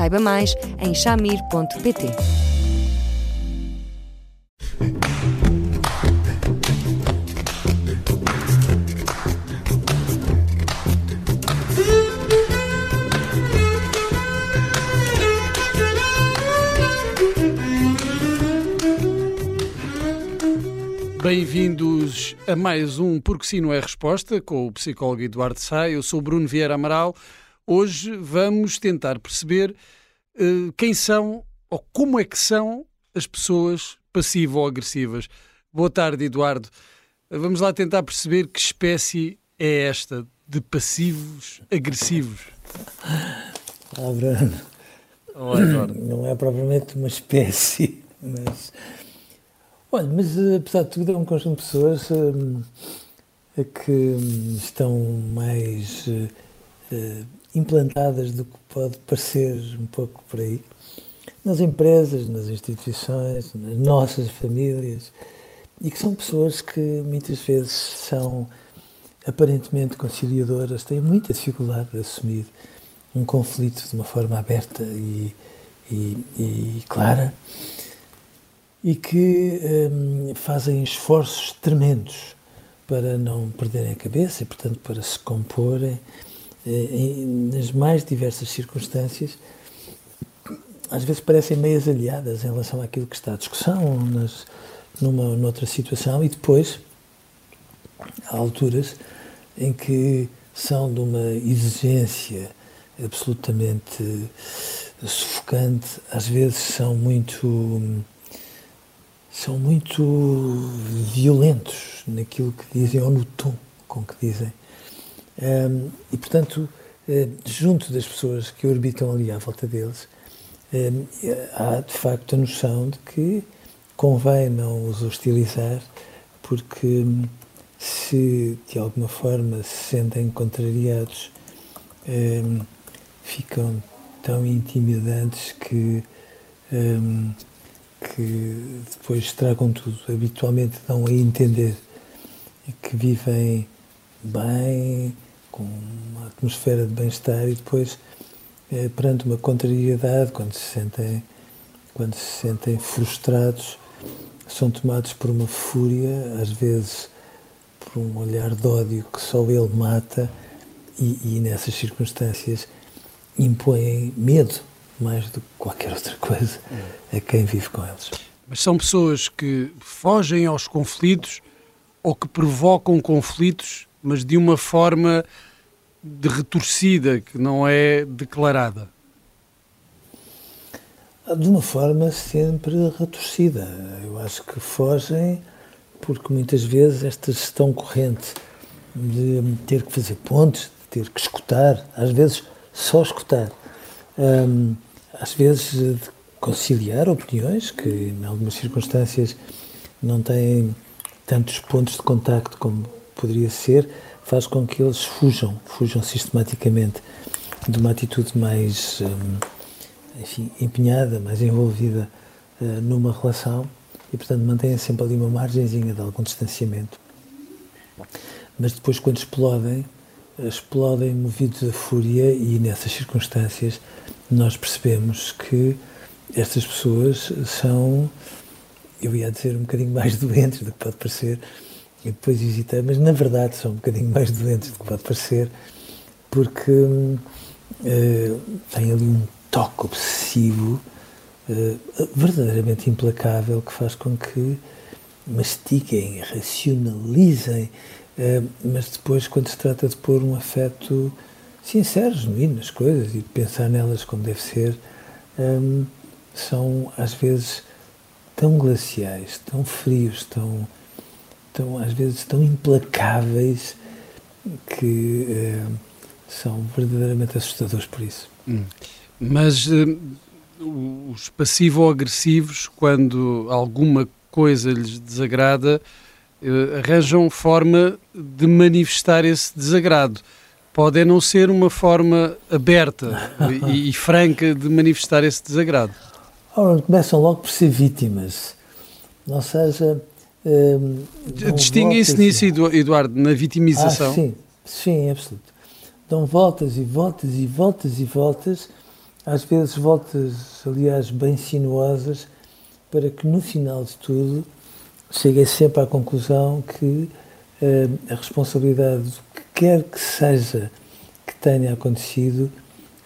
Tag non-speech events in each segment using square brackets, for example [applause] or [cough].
Saiba mais em chamir.pt. Bem-vindos a mais um Porque Sim Não é Resposta com o psicólogo Eduardo Sá. Eu sou Bruno Vieira Amaral. Hoje vamos tentar perceber uh, quem são ou como é que são as pessoas passivo-agressivas. Boa tarde, Eduardo. Vamos lá tentar perceber que espécie é esta de passivos agressivos. Ah, Bruno. Olá, Eduardo. [coughs] Não é propriamente uma espécie, mas. Olha, mas eh, apesar de tudo, é um conjunto de pessoas uh, que estão mais implantadas do que pode parecer um pouco por aí, nas empresas, nas instituições, nas nossas famílias, e que são pessoas que muitas vezes são aparentemente conciliadoras, têm muita dificuldade de assumir um conflito de uma forma aberta e, e, e clara, e que hum, fazem esforços tremendos para não perderem a cabeça e, portanto, para se comporem eh, nas mais diversas circunstâncias, às vezes parecem meias aliadas em relação àquilo que está à discussão, nas, numa noutra situação, e depois há alturas em que são de uma exigência absolutamente sufocante, às vezes são muito são muito violentos naquilo que dizem ou no tom com que dizem. Um, e, portanto, uh, junto das pessoas que orbitam ali à volta deles, um, há de facto a noção de que convém não os hostilizar, porque um, se de alguma forma se sentem contrariados, ficam tão intimidantes que, que depois estragam tudo. Habitualmente dão a entender que vivem bem, com uma atmosfera de bem-estar e depois, eh, perante uma contrariedade, quando se sentem, quando se sentem frustrados, são tomados por uma fúria, às vezes por um olhar de ódio que só ele mata e, e nessas circunstâncias impõem medo mais do que qualquer outra coisa a quem vive com eles. Mas são pessoas que fogem aos conflitos ou que provocam conflitos mas de uma forma de retorcida, que não é declarada? De uma forma sempre retorcida. Eu acho que fogem porque muitas vezes esta gestão corrente de ter que fazer pontes, de ter que escutar, às vezes só escutar, hum, às vezes de conciliar opiniões que em algumas circunstâncias não têm tantos pontos de contacto como poderia ser, faz com que eles fujam, fujam sistematicamente de uma atitude mais, hum, enfim, empenhada, mais envolvida uh, numa relação e, portanto, mantêm sempre ali uma margenzinha de algum distanciamento. Mas depois, quando explodem, explodem movidos a fúria e, nessas circunstâncias, nós percebemos que estas pessoas são, eu ia dizer, um bocadinho mais [laughs] doentes do que pode parecer, e depois hesitei, mas na verdade são um bocadinho [laughs] mais doentes do que pode parecer, porque uh, tem ali um toque obsessivo, uh, verdadeiramente implacável, que faz com que mastiquem, racionalizem, uh, mas depois, quando se trata de pôr um afeto sincero, genuíno nas coisas e de pensar nelas como deve ser, um, são às vezes tão glaciais, tão frios, tão tão, às vezes tão implacáveis que uh, são verdadeiramente assustadores por isso. Hum. Mas uh, os passivo-agressivos, quando alguma coisa lhes desagrada, uh, arranjam forma de manifestar esse desagrado. Pode não ser uma forma aberta [laughs] e, e, franca de manifestar esse desagrado. Ora, começam logo por ser vítimas. Ou seja. Um, Distinguem-se nisso, Eduardo, na vitimização? Ah, sim, sim, absoluto. Dão voltas e voltas e voltas e voltas, às vezes voltas, aliás, bem sinuosas, para que no final de tudo cheguem sempre à conclusão que uh, a responsabilidade do que quer que seja que tenha acontecido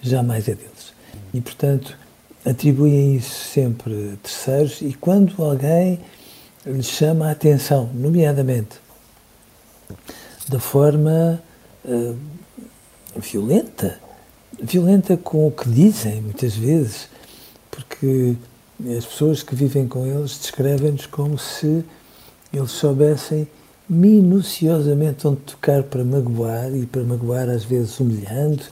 jamais é deles. E, portanto, atribuem isso sempre a terceiros e quando alguém lhes chama a atenção, nomeadamente da forma uh, violenta, violenta com o que dizem, muitas vezes, porque as pessoas que vivem com eles descrevem-nos como se eles soubessem minuciosamente onde tocar para magoar e para magoar às vezes humilhando,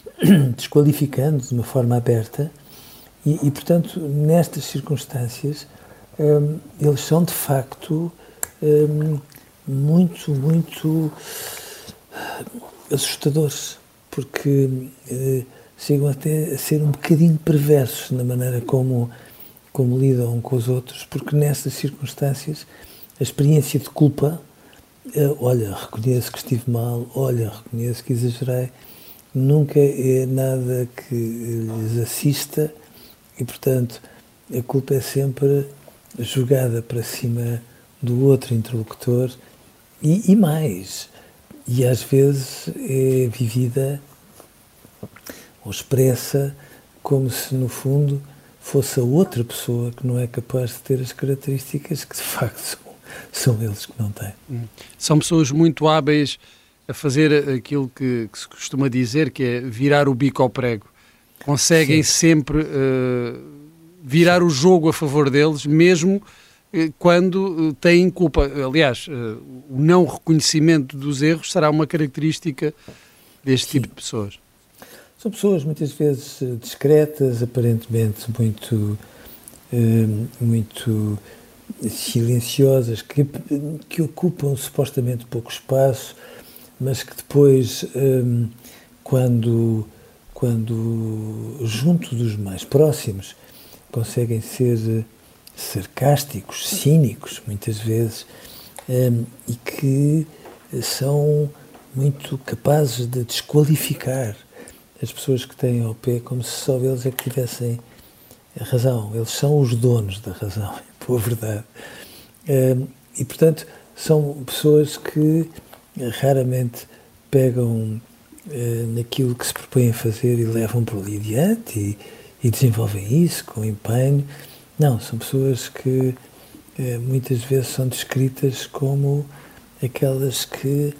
[coughs] desqualificando de uma forma aberta e, e portanto, nestas circunstâncias, um, eles são de facto um, muito, muito assustadores, porque uh, chegam até a ser um bocadinho perversos na maneira como, como lidam com os outros, porque nessas circunstâncias a experiência de culpa, uh, olha, reconheço que estive mal, olha, reconheço que exagerei, nunca é nada que lhes assista e, portanto, a culpa é sempre jogada para cima do outro interlocutor e, e mais. E às vezes é vivida ou expressa como se, no fundo, fosse a outra pessoa que não é capaz de ter as características que de facto são, são eles que não têm. Hum. São pessoas muito hábeis a fazer aquilo que, que, se costuma dizer, que é virar o bico ao prego conseguem Sim. sempre uh, virar o jogo a favor deles, mesmo uh, quando uh, têm culpa. Aliás, o não reconhecimento dos erros será uma característica deste Sim. tipo de pessoas. São pessoas muitas vezes discretas, aparentemente muito, muito silenciosas, que, que ocupam supostamente pouco espaço, mas que depois, quando quando, junto dos mais próximos, conseguem ser sarcásticos, cínicos, muitas vezes, um, e que são muito capazes de desqualificar as pessoas que têm ao pé como se só eles é que tivessem a razão. Eles são os donos da razão, [laughs] é boa verdade. Um, e, portanto, são pessoas que raramente pegam eh, naquilo que se propõem a fazer e levam por ali adiante e, e desenvolvem isso com empenho. Não, são pessoas que eh, muitas vezes são descritas como aquelas que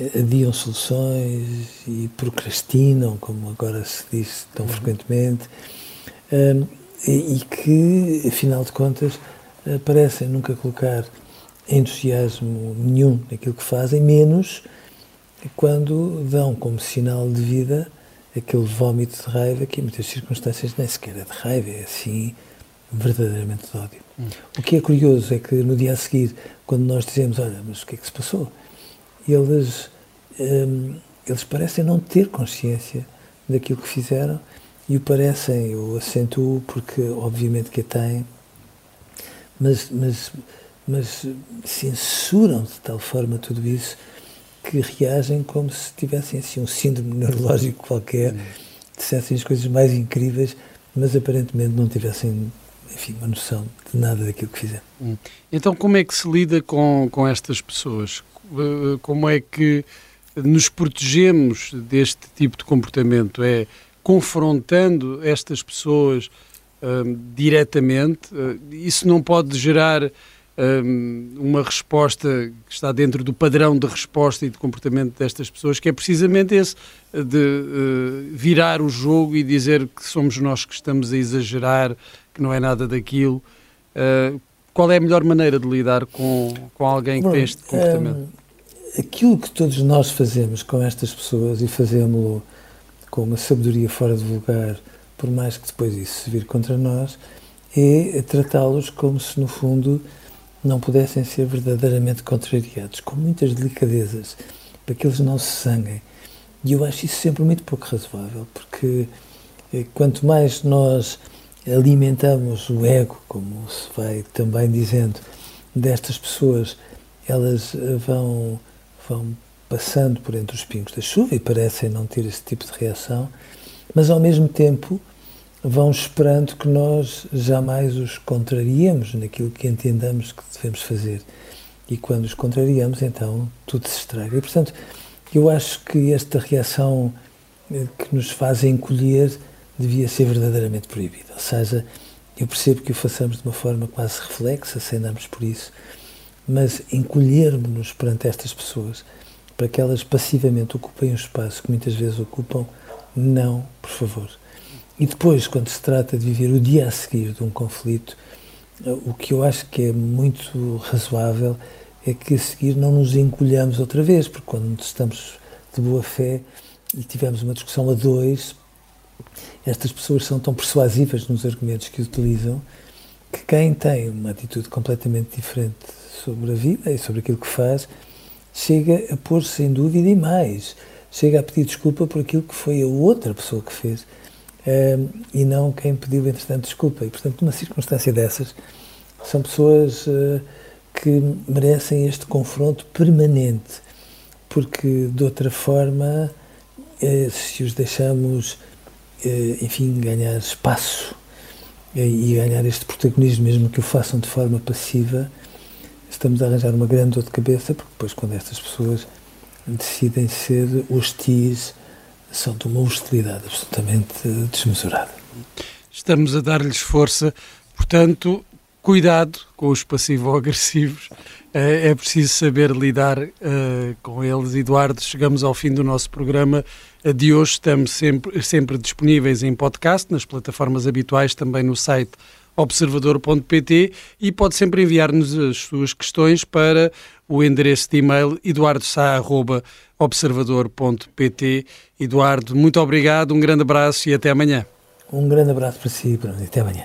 eh, adiam soluções e procrastinam, como agora se diz tão uhum. frequentemente, um, e, e, que, afinal de contas, parecem nunca colocar entusiasmo nenhum naquilo que fazem, menos quando dão como sinal de vida aquele vómito de raiva que em muitas circunstâncias nem sequer é de raiva, é assim verdadeiramente de ódio. Hum. O que é curioso é que no dia a seguir, quando nós dizemos, olha, mas o que é que se passou? Eles, hum, eles parecem não ter consciência daquilo que fizeram e o parecem, eu acentuo porque obviamente que a têm, mas, mas, mas censuram de tal forma tudo isso que reagem como se tivessem assim um síndrome [laughs] neurológico qualquer, dissessem as coisas mais incríveis, mas aparentemente não tivessem, enfim, uma noção de nada daquilo que fizeram. Hum. Então, como é que se lida com, com estas pessoas? Eh, como é que nos protegemos deste tipo de comportamento? É confrontando estas pessoas hum, diretamente? Uh, isso não pode gerar uma resposta que está dentro do padrão de resposta e de comportamento destas pessoas, que é precisamente esse, de uh, virar o jogo e dizer que somos nós que estamos a exagerar, que não é nada daquilo. Uh, qual é a melhor maneira de lidar com, com alguém que Bom, tem este comportamento? Um, aquilo que todos nós fazemos com estas pessoas e fazemos-lo com uma sabedoria fora de vulgar, por mais que depois isso se vir contra nós, é tratá-los como se, no fundo, não pudessem ser verdadeiramente contrariados, com muitas delicadezas, para que eles não se sanguem. E eu acho isso sempre muito pouco razoável, porque eh, quanto mais nós alimentamos o ego, como se vai também dizendo, destas pessoas, elas eh, vão, vão passando por entre os pingos da chuva e parecem não ter esse tipo de reação, mas ao mesmo tempo vão esperando que nós jamais os contrariemos naquilo que entendamos que devemos fazer. E quando os contrariamos, então tudo se estraga. E, portanto, eu acho que esta reação eh, que nos faz encolher devia ser verdadeiramente proibida. Ou seja, eu percebo que o façamos de uma forma quase reflexa, sem darmos por isso, mas encolhermos-nos perante estas pessoas para que elas passivamente ocupem o espaço que muitas vezes ocupam, não, por favor. E depois, quando se trata de viver o dia a seguir de um conflito, eh, o que eu acho que é muito razoável é que a seguir não nos encolhamos outra vez, porque quando estamos de boa fé e tivemos uma discussão a dois, estas pessoas são tão persuasivas nos argumentos que utilizam que quem tem uma atitude completamente diferente sobre a vida e sobre aquilo que faz chega a pôr-se em dúvida e mais, chega a pedir desculpa por aquilo que foi a outra pessoa que fez um, e não quem pediu, entretanto, desculpa. E, portanto, numa circunstância dessas, são pessoas uh, que merecem este confronto permanente, porque de outra forma, uh, se os deixamos eh, enfim, ganhar espaço eh, e ganhar este protagonismo, mesmo que o façam de forma passiva, estamos a arranjar uma grande dor de cabeça, porque depois, quando estas pessoas decidem ser hostis, são de uma hostilidade absolutamente desmesurada. Estamos a dar-lhes força, portanto, cuidado com os passivo-agressivos. É, é preciso saber lidar uh, com eles. Eduardo, chegamos ao fim do nosso programa de hoje. Estamos sempre, sempre disponíveis em podcast, nas plataformas habituais, também no site observador.pt e pode sempre enviar-nos as suas questões para o endereço de e-mail eduardosá.observador.pt. Eduardo, muito obrigado, um grande abraço e até amanhã. Um grande abraço para si e até amanhã.